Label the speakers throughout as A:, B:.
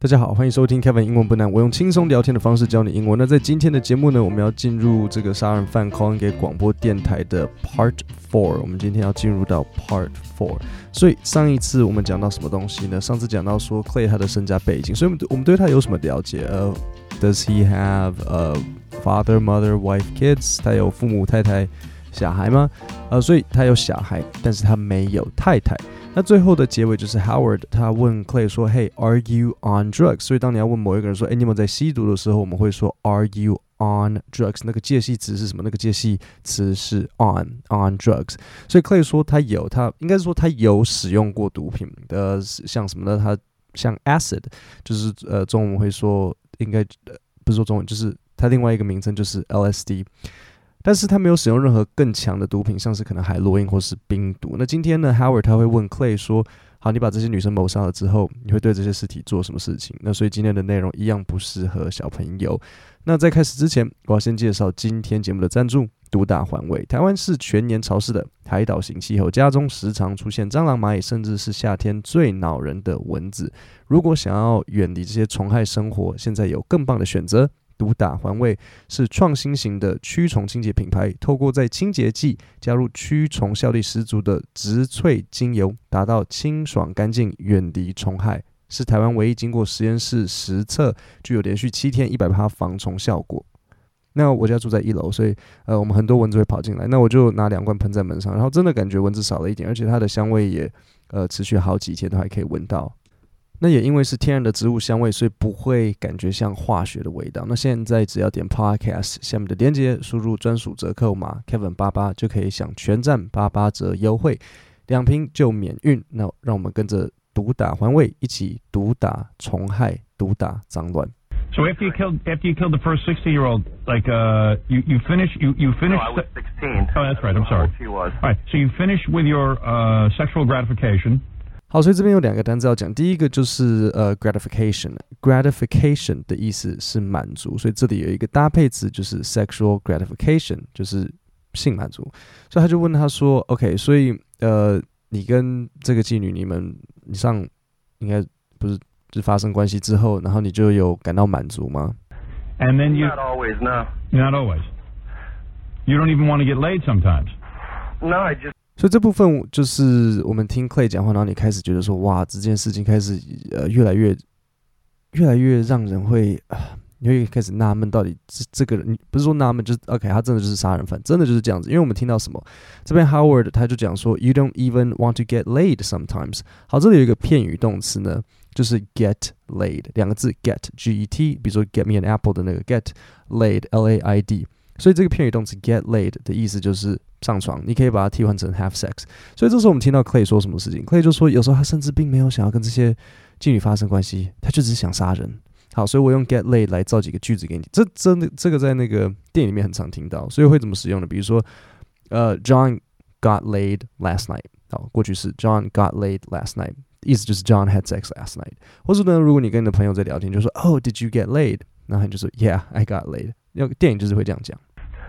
A: 大家好，欢迎收听 Kevin 英文不难，我用轻松聊天的方式教你英文。那在今天的节目呢，我们要进入这个杀人犯 call in 给广播电台的 Part Four。我们今天要进入到 Part Four。所以上一次我们讲到什么东西呢？上次讲到说 Clay 他的身家背景，所以我们我们对他有什么了解？呃、，Does he have a father, mother, wife, kids？他有父母、太太、小孩吗？呃、所以他有小孩，但是他没有太太。那最后的结尾就是 Howard 他问 Clay 说：“Hey, are you on drugs？” 所以当你要问某一个人说：“哎，你有没有在吸毒的时候，我们会说 “Are you on drugs？” 那个介系词是什么？那个介系词是 on on drugs。所以 Clay 说他有，他应该是说他有使用过毒品的，像什么呢？他像 acid，就是呃中文会说应该呃不是说中文，就是他另外一个名称就是 LSD。但是他没有使用任何更强的毒品，像是可能海洛因或是冰毒。那今天呢，Howard 他会问 Clay 说：“好，你把这些女生谋杀了之后，你会对这些尸体做什么事情？”那所以今天的内容一样不适合小朋友。那在开始之前，我要先介绍今天节目的赞助：独打环卫。台湾是全年潮湿的海岛型气候，家中时常出现蟑螂、蚂蚁，甚至是夏天最恼人的蚊子。如果想要远离这些虫害生活，现在有更棒的选择。独打环卫是创新型的驱虫清洁品牌，透过在清洁剂加入驱虫效力十足的植萃精油，达到清爽干净、远离虫害，是台湾唯一经过实验室实测，具有连续七天一百趴防虫效果。那我家住在一楼，所以呃，我们很多蚊子会跑进来，那我就拿两罐喷在门上，然后真的感觉蚊子少了一点，而且它的香味也呃持续好几天都还可以闻到。那也因为是天然的植物香味，所以不会感觉像化学的味道。那现在只要点 Podcast 下面的链接，输入专属折扣码 Kevin 八八，就可以享全站八八折优惠，两瓶就免运。那让我们跟着毒打环卫一起毒打虫害，毒打脏乱。
B: So after you killed after you killed the first sixty year old, like uh, you you finish you you finish.
C: No, I was sixteen.
B: Oh, that's right. I'm sorry.
C: She was.
B: All right. So you finish with your uh sexual gratification.
A: 好，所以这边有两个单词要讲。第一个就是呃，gratification，gratification 的意思是满足，所以这里有一个搭配词就是 sexual gratification，就是性满足。所以他就问他说：“OK，所以呃，你跟这个妓女，你们你上应该不是就发生关系之后，然后你就有感到满足吗
B: ？And then you
C: not always, no,
B: not always. You don't even want to get laid sometimes.
C: No, I just.
A: 所以这部分就是我们听 Clay 讲话，然后你开始觉得说，哇，这件事情开始呃越来越越来越让人会啊，你会开始纳闷，到底这这个人，不是说纳闷，就是 OK，他真的就是杀人犯，真的就是这样子。因为我们听到什么，这边 Howard 他就讲说，You don't even want to get laid sometimes。好，这里有一个片语动词呢，就是 get laid 两个字，get G E T，比如说 get me an apple 的那个 get laid L A I D。所以这个片语动词 get laid 的意思就是上床，你可以把它替换成 have sex。所以这时候我们听到 Clay 说什么事情，Clay 就说有时候他甚至并没有想要跟这些妓女发生关系，他就只是想杀人。好，所以我用 get laid 来造几个句子给你。这真的这个在那个电影里面很常听到，所以会怎么使用呢？比如说，呃，John got laid last night。好，过去式 John got laid last night，意思就是 John had sex last night。或者呢，如果你跟你的朋友在聊天，就说 Oh, did you get laid？然后你就说 Yeah, I got laid。要电影就是会这样讲。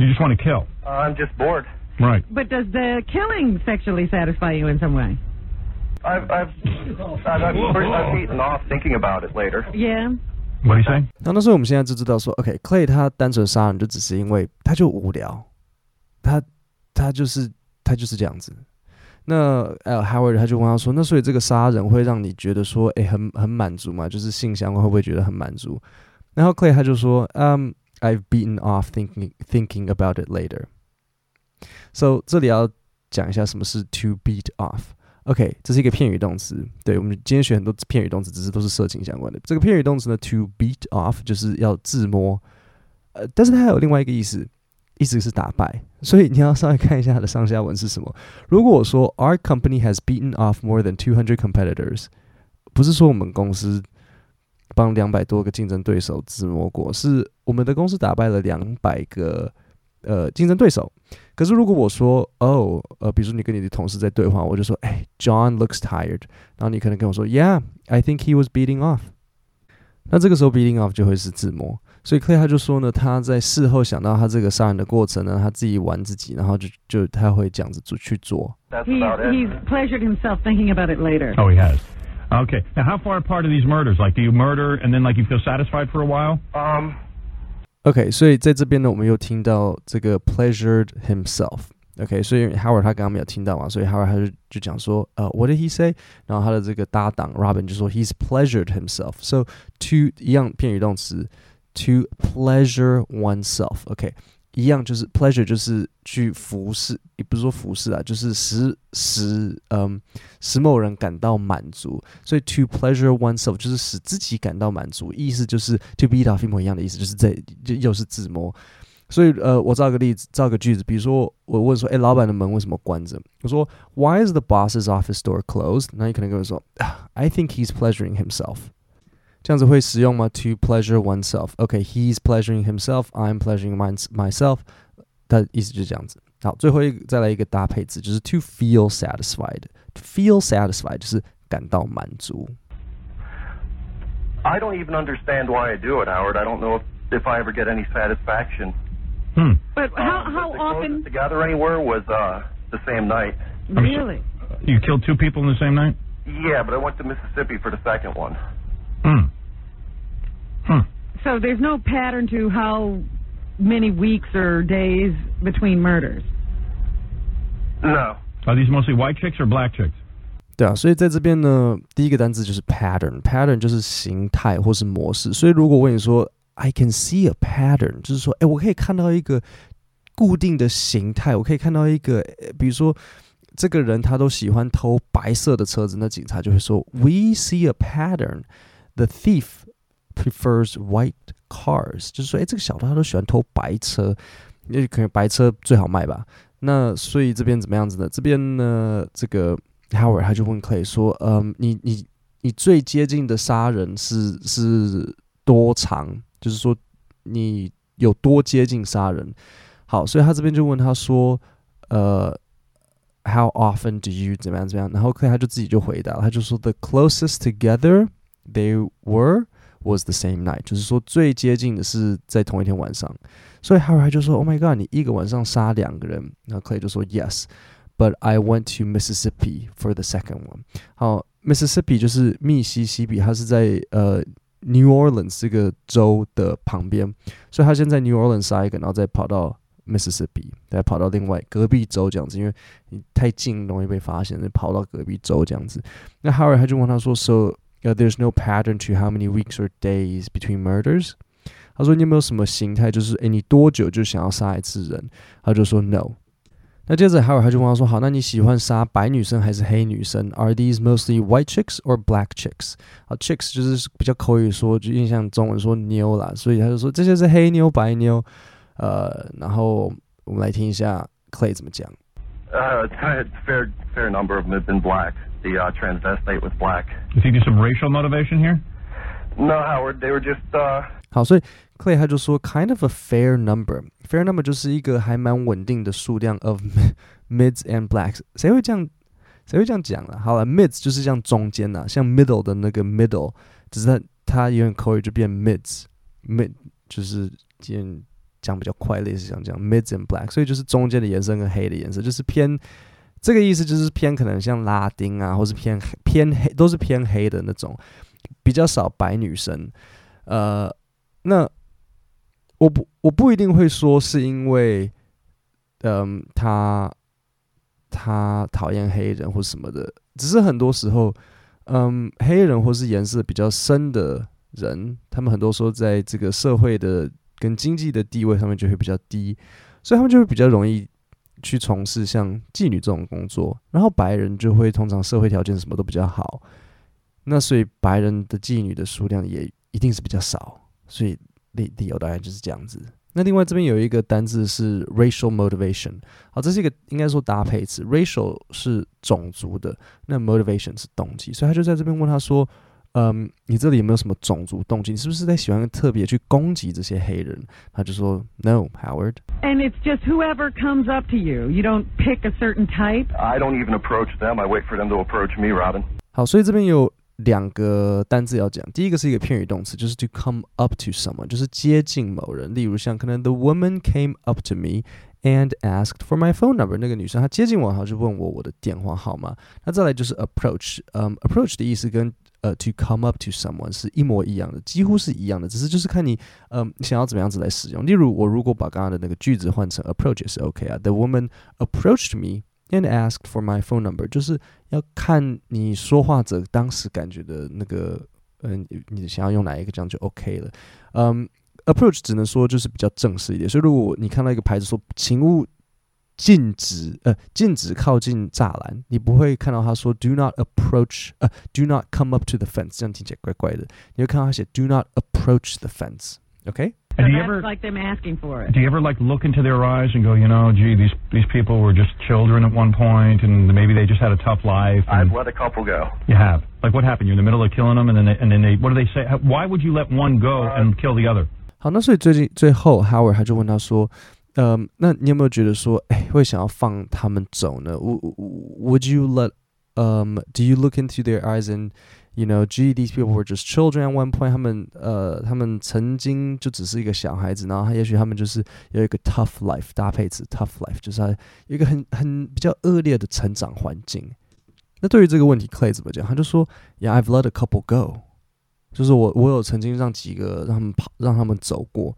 B: You just want to kill.
C: Uh, I'm just bored.
B: Right.
D: But does the killing sexually satisfy you in some way?
C: I've I've I've, I've, I've eaten off thinking about it later.
D: Yeah.
B: What are you saying?
A: 那那时候我们现在就知道说，OK，Clay、okay, 他单纯杀人就只是因为他就无聊，他他就是他就是这样子。那呃，Howard 他就问他说，那所以这个杀人会让你觉得说，哎，很很满足吗？就是性相关会不会觉得很满足？然后 Clay 他就说，嗯。I've beaten off thinking thinking about it later. So 这里要讲一下什么是 to beat off。OK，这是一个片语动词。对，我们今天学很多片语动词，只是都是色情相关的。这个片语动词呢，to beat off 就是要自摸。呃，但是它还有另外一个意思，意思是打败。所以你要稍微看一下它的上下文是什么。如果我说 Our company has beaten off more than two hundred competitors，不是说我们公司。 帮两百多个竞争对手自摸过，是我们的公司打败了两百个呃竞争对手。可是如果我说哦呃，比如说你跟你的同事在对话，我就说哎，John looks tired，然后你可能跟我说，Yeah，I think he was beating off。那这个时候 beating off 就会是自摸。所以 Clay 他就说呢，他在事后想到他这个杀人的过程呢，他自己玩自己，然后就就他会这样子做去做。
D: He's he's pleasured himself thinking about it later.
B: Oh, he has. Okay. Now, how far apart are these murders? Like, do you murder and then like you feel satisfied for a while?
C: Um,
A: OK，所以在这边呢，我们又听到这个 pleasured himself。OK，所以 Howard 他刚刚没有听到嘛，所以 Howard 他就就讲说，呃、uh,，What did he say？然后他的这个搭档 Robin 就说，He's pleasured himself。So to 一样片语动词，to pleasure oneself。OK。 一样就是 pleasure，就是去服侍，也不是说服侍啊，就是使使嗯使某人感到满足。所以 to pleasure oneself 就是使自己感到满足，意思就是 to be 到一模一样的意思，就是这就又是自摸。所以呃，我造个例子，造个句子，比如说我问说，哎，老板的门为什么关着？我说 Why is the boss's office door closed？那你可能跟我说，I think he's pleasuring himself。这样子会实用吗？To pleasure oneself. Okay, he's pleasuring himself. I'm pleasuring myself. 它的意思就是这样子。好，最后一个再来一个搭配词，就是 to feel satisfied. To feel satisfied 就是感到满足。
C: I don't even understand why I do it, Howard. I don't know if, if I ever get any satisfaction.
B: Hmm.
D: But how
C: Um,
D: how
C: the
D: often?
C: closest Together anywhere was uh, the same night.
D: Really?
B: You killed two people in the same night?
C: Yeah, but I went to Mississippi for the second one.
B: Hmm. Hmm.
D: So there's no pattern to how many weeks or days between murders.
C: No.
B: Are these mostly white chicks or black chicks?
A: 对啊，所以在这边呢，第一个单词就是 pattern，pattern 就是形态或是模式。所以如果我跟你说 I can see a pattern，就是说，哎，我可以看到一个固定的形态，我可以看到一个，比如说这个人他都喜欢偷白色的车子，那警察就会说 We see a pattern. The thief prefers white cars，就是说，哎，这个小偷他都喜欢偷白车，因为可能白车最好卖吧。那所以这边怎么样子呢？这边呢，这个 Howard 他就问 Clay 说，嗯，你你你最接近的杀人是是多长？就是说你有多接近杀人？好，所以他这边就问他说，呃，How often do you 怎么样怎么样？然后 Clay 他就自己就回答，他就说 The closest together they were was the same night，就是说最接近的是在同一天晚上。所以 Howard 就说，Oh my God，你一个晚上杀两个人？然后 Clay 就说，Yes，but I went to Mississippi for the second one。好，Mississippi 就是密西西比，它是在呃 New Orleans 这个州的旁边，所以他先在 New Orleans 杀一个，然后再跑到 Mississippi，再跑到另外隔壁州这样子，因为你太近容易被发现，就跑到隔壁州这样子。那 Howard 他就问他说，So、 uh, there's no pattern to how many weeks or days between murders？他说：“你有没有什么形态？就是诶，你多久就想要杀一次人？”他就说：“No。”那接着还有他就问他说：“好，那你喜欢杀白女生还是黑女生？Are these mostly white chicks or black chicks？” 啊，chicks 就是比较口语说，就印象中文说妞啦，所以他就说这些是黑妞、白妞。呃，然后我们来听一下 Clay 怎么讲。
C: Uh, a fair fair number of them have been black. The uh, transvestite was black.
B: You think there's some racial motivation here?
C: No, Howard. They were just uh,
A: 好，所以 Clay 他就说，kind of a fair number，fair number 就是一个还蛮稳定的数量 of mids and blacks。谁会这样？谁会这样讲了？好了，mids 就是像中间呐，像 middle 的那个 middle，只是它它有点口语就变 mids，mid 就是今天讲比较快，类似像这样 mids and black，所以就是中间的颜色跟黑的颜色，就是偏 这个意思，就是偏可能像拉丁啊，或是偏黑偏黑，都是偏黑的那种，比较少白女生，呃。那我不我不一定会说是因为，嗯，他他讨厌黑人或什么的，只是很多时候，嗯，黑人或是颜色比较深的人，他们很多时候在这个社会的跟经济的地位上面就会比较低，所以他们就会比较容易去从事像妓女这种工作，然后白人就会通常社会条件什么都比较好，那所以白人的妓女的数量也一定是比较少。所以理理由大概就是这样子。那另外这边有一个单字是 racial motivation，好，这是一个应该说搭配词。racial 是种族的，那 motivation 是动机。所以他就在这边问他说：“嗯，你这里有没有什么种族动机？你是不是在喜欢特别去攻击这些黑人？”他就说：“No, Howard。”
D: And it's just whoever comes up to you. You don't pick a certain type.
C: I don't even approach them. I wait for them to approach me, Robin.
A: 好，所以这边有 两个单字要讲，第一个是一个片语动词，就是 to come up to someone，就是接近某人。例如像可能 the woman came up to me and asked for my phone number，那个女生她接近我，然后就问我我的电话号码。那再来就是 approach，嗯，approach 的意思跟 呃、to come up to someone 是一模一样的，几乎是一样的，只是就是看你嗯、呃、想要怎么样子来使用。例如我如果把刚刚的那个句子换成 approach 也是 OK 啊，the woman approached me。And asked for my phone number，就是要看你说话者当时感觉的那个，嗯、你想要用哪一个，这样就 OK 了。嗯，approach 只能说就是比较正式一点。所以如果你看到一个牌子说“请勿禁止”，呃，禁止靠近栅栏，你不会看到他说 “do not approach”，呃，“do not come up to the fence”，这样听起来怪怪的。你会看到他写 “do not approach the fence”，OK？、Okay?
D: So
B: do you
D: that's
B: ever
D: like them asking for it.
B: do you ever like look into their eyes and go, you know, gee, these these people were just children at one point, and maybe they just had a tough life. And
C: I've let a couple go.
B: you have like what happened? You're in the middle of killing them, and then they, and then they what do they say? Why would you let one go and kill the other?
A: 好，那所以最近最后 Howard 他就问他说， 嗯，那你有没有觉得说，哎，会想要放他们走呢？Would you let um do you look into their eyes and You know, gee, these people were just children at one point. 他们呃，他们曾经就只是一个小孩子，然后他也许他们就是有一个 tough life 搭配词 tough life，就是他有一个很很比较恶劣的成长环境。那对于这个问题，Clay 怎么讲？他就说，Yeah, I've let a couple go，就是我我有曾经让几个让他们跑，让他们走过。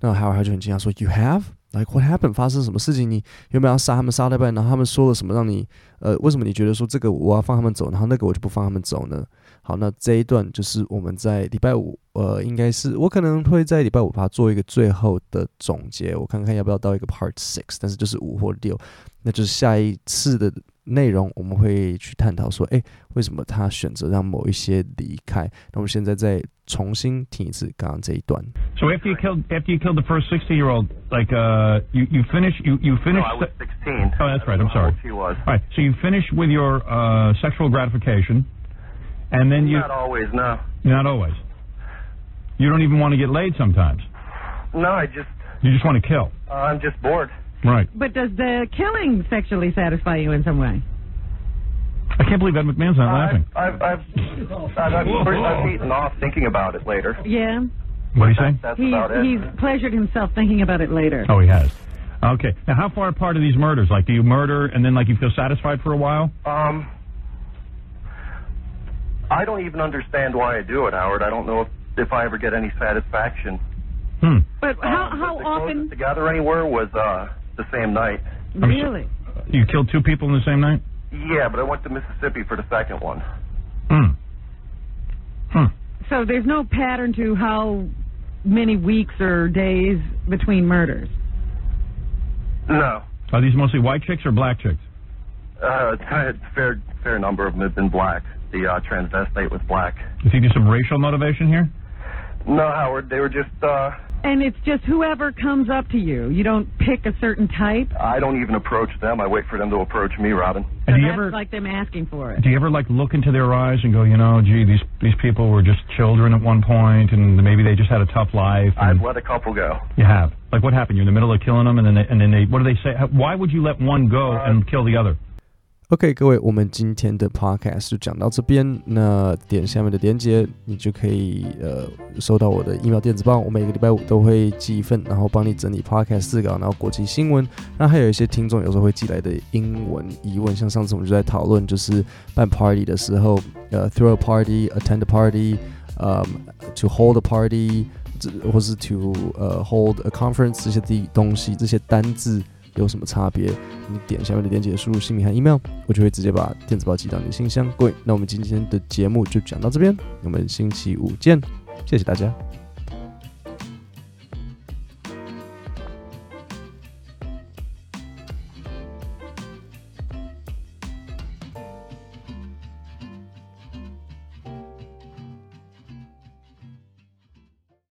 A: 那还有他就很惊讶说，You have? Like what happened？发生什么事情？你有没有要杀他们？杀了半，然后他们说了什么让你呃，为什么你觉得说这个我要放他们走，然后那个我就不放他们走呢？好，那这一段就是我们在礼拜五，呃，应该是我可能会在礼拜五把它做一个最后的总结，我看看要不要到一个 Part Six，但是就是五或六，那就是下一次的 内容，我们会去探讨说，诶，为什么他选择让某一些离开？那我们现在再重新听一次刚刚这一段。
B: So after you killed after you killed the first sixty year old, like uh, you you finish you you finish.
C: No, I was 16.
B: Oh, that's right. I'm sorry.
C: She was.
B: All right. So you finish with your uh, sexual gratification. And then you
C: Not always, no.
B: not always. You don't even want to get laid sometimes.
C: No, I just,
B: You just want to kill.
C: uh, I'm just bored.
B: Right.
D: But does the killing sexually satisfy you in some way?
B: I can't believe Ed McMahon's not laughing.
C: I've, I've, I've, I've, I've, I've eaten off thinking about it later.
D: Yeah.
B: What do you say?
C: That's
D: He's,
C: about it.
D: he's pleasured himself thinking about it later.
B: Oh, he has. Okay. Now, how far apart are these murders? Like, do you murder and then, like, you feel satisfied for a while?
C: Um, I don't even understand why I do it, Howard. I don't know if, if I ever get any satisfaction.
B: Hmm.
D: But how,
C: Um,
D: how
C: the
D: often?
C: closest together anywhere was uh the same night.
D: Really?
B: You killed two people in the same night?
C: Yeah, but I went to Mississippi for the second one.
B: Hmm. Hmm.
D: So there's no pattern to how many weeks or days between murders.
C: No,
B: Are these mostly white chicks or black chicks?
C: uh, a fair fair number of them have been black. The uh, transvestite was black.
B: You think there's some racial motivation here?
C: No, Howard, they were just. uh
D: And it's just whoever comes up to you. You don't pick a certain type.
C: I don't even approach them. I wait for them to approach me, Robin.
D: So
B: And do you
D: that's
B: ever
D: like them asking for it.
B: do you ever like look into their eyes and go, you know, gee, these these people were just children at one point, and maybe they just had a tough life. And
C: I've let a couple go.
B: you have like what happened? You're in the middle of killing them, and then they, and then they what do they say? Why would you let one go and kill the other?
A: OK，各位，我们今天的 Podcast 就讲到这边。那点下面的链接，你就可以呃收到我的 email 电子报。我每个礼拜五都会寄一份，然后帮你整理 Podcast 字稿，然后国际新闻。那还有一些听众有时候会寄来的英文疑问，像上次我们就在讨论，就是办 party 的时候，呃，throw a party，attend a party，呃、，to hold a party，或是 to 呃、hold a conference 这些东西，这些单字。有什么差别？你点下面的链接，输入姓名和 email，我就会直接把电子报寄到你的信箱。各位，那我们今天的节目就讲到这边，我们星期五见，谢谢大家。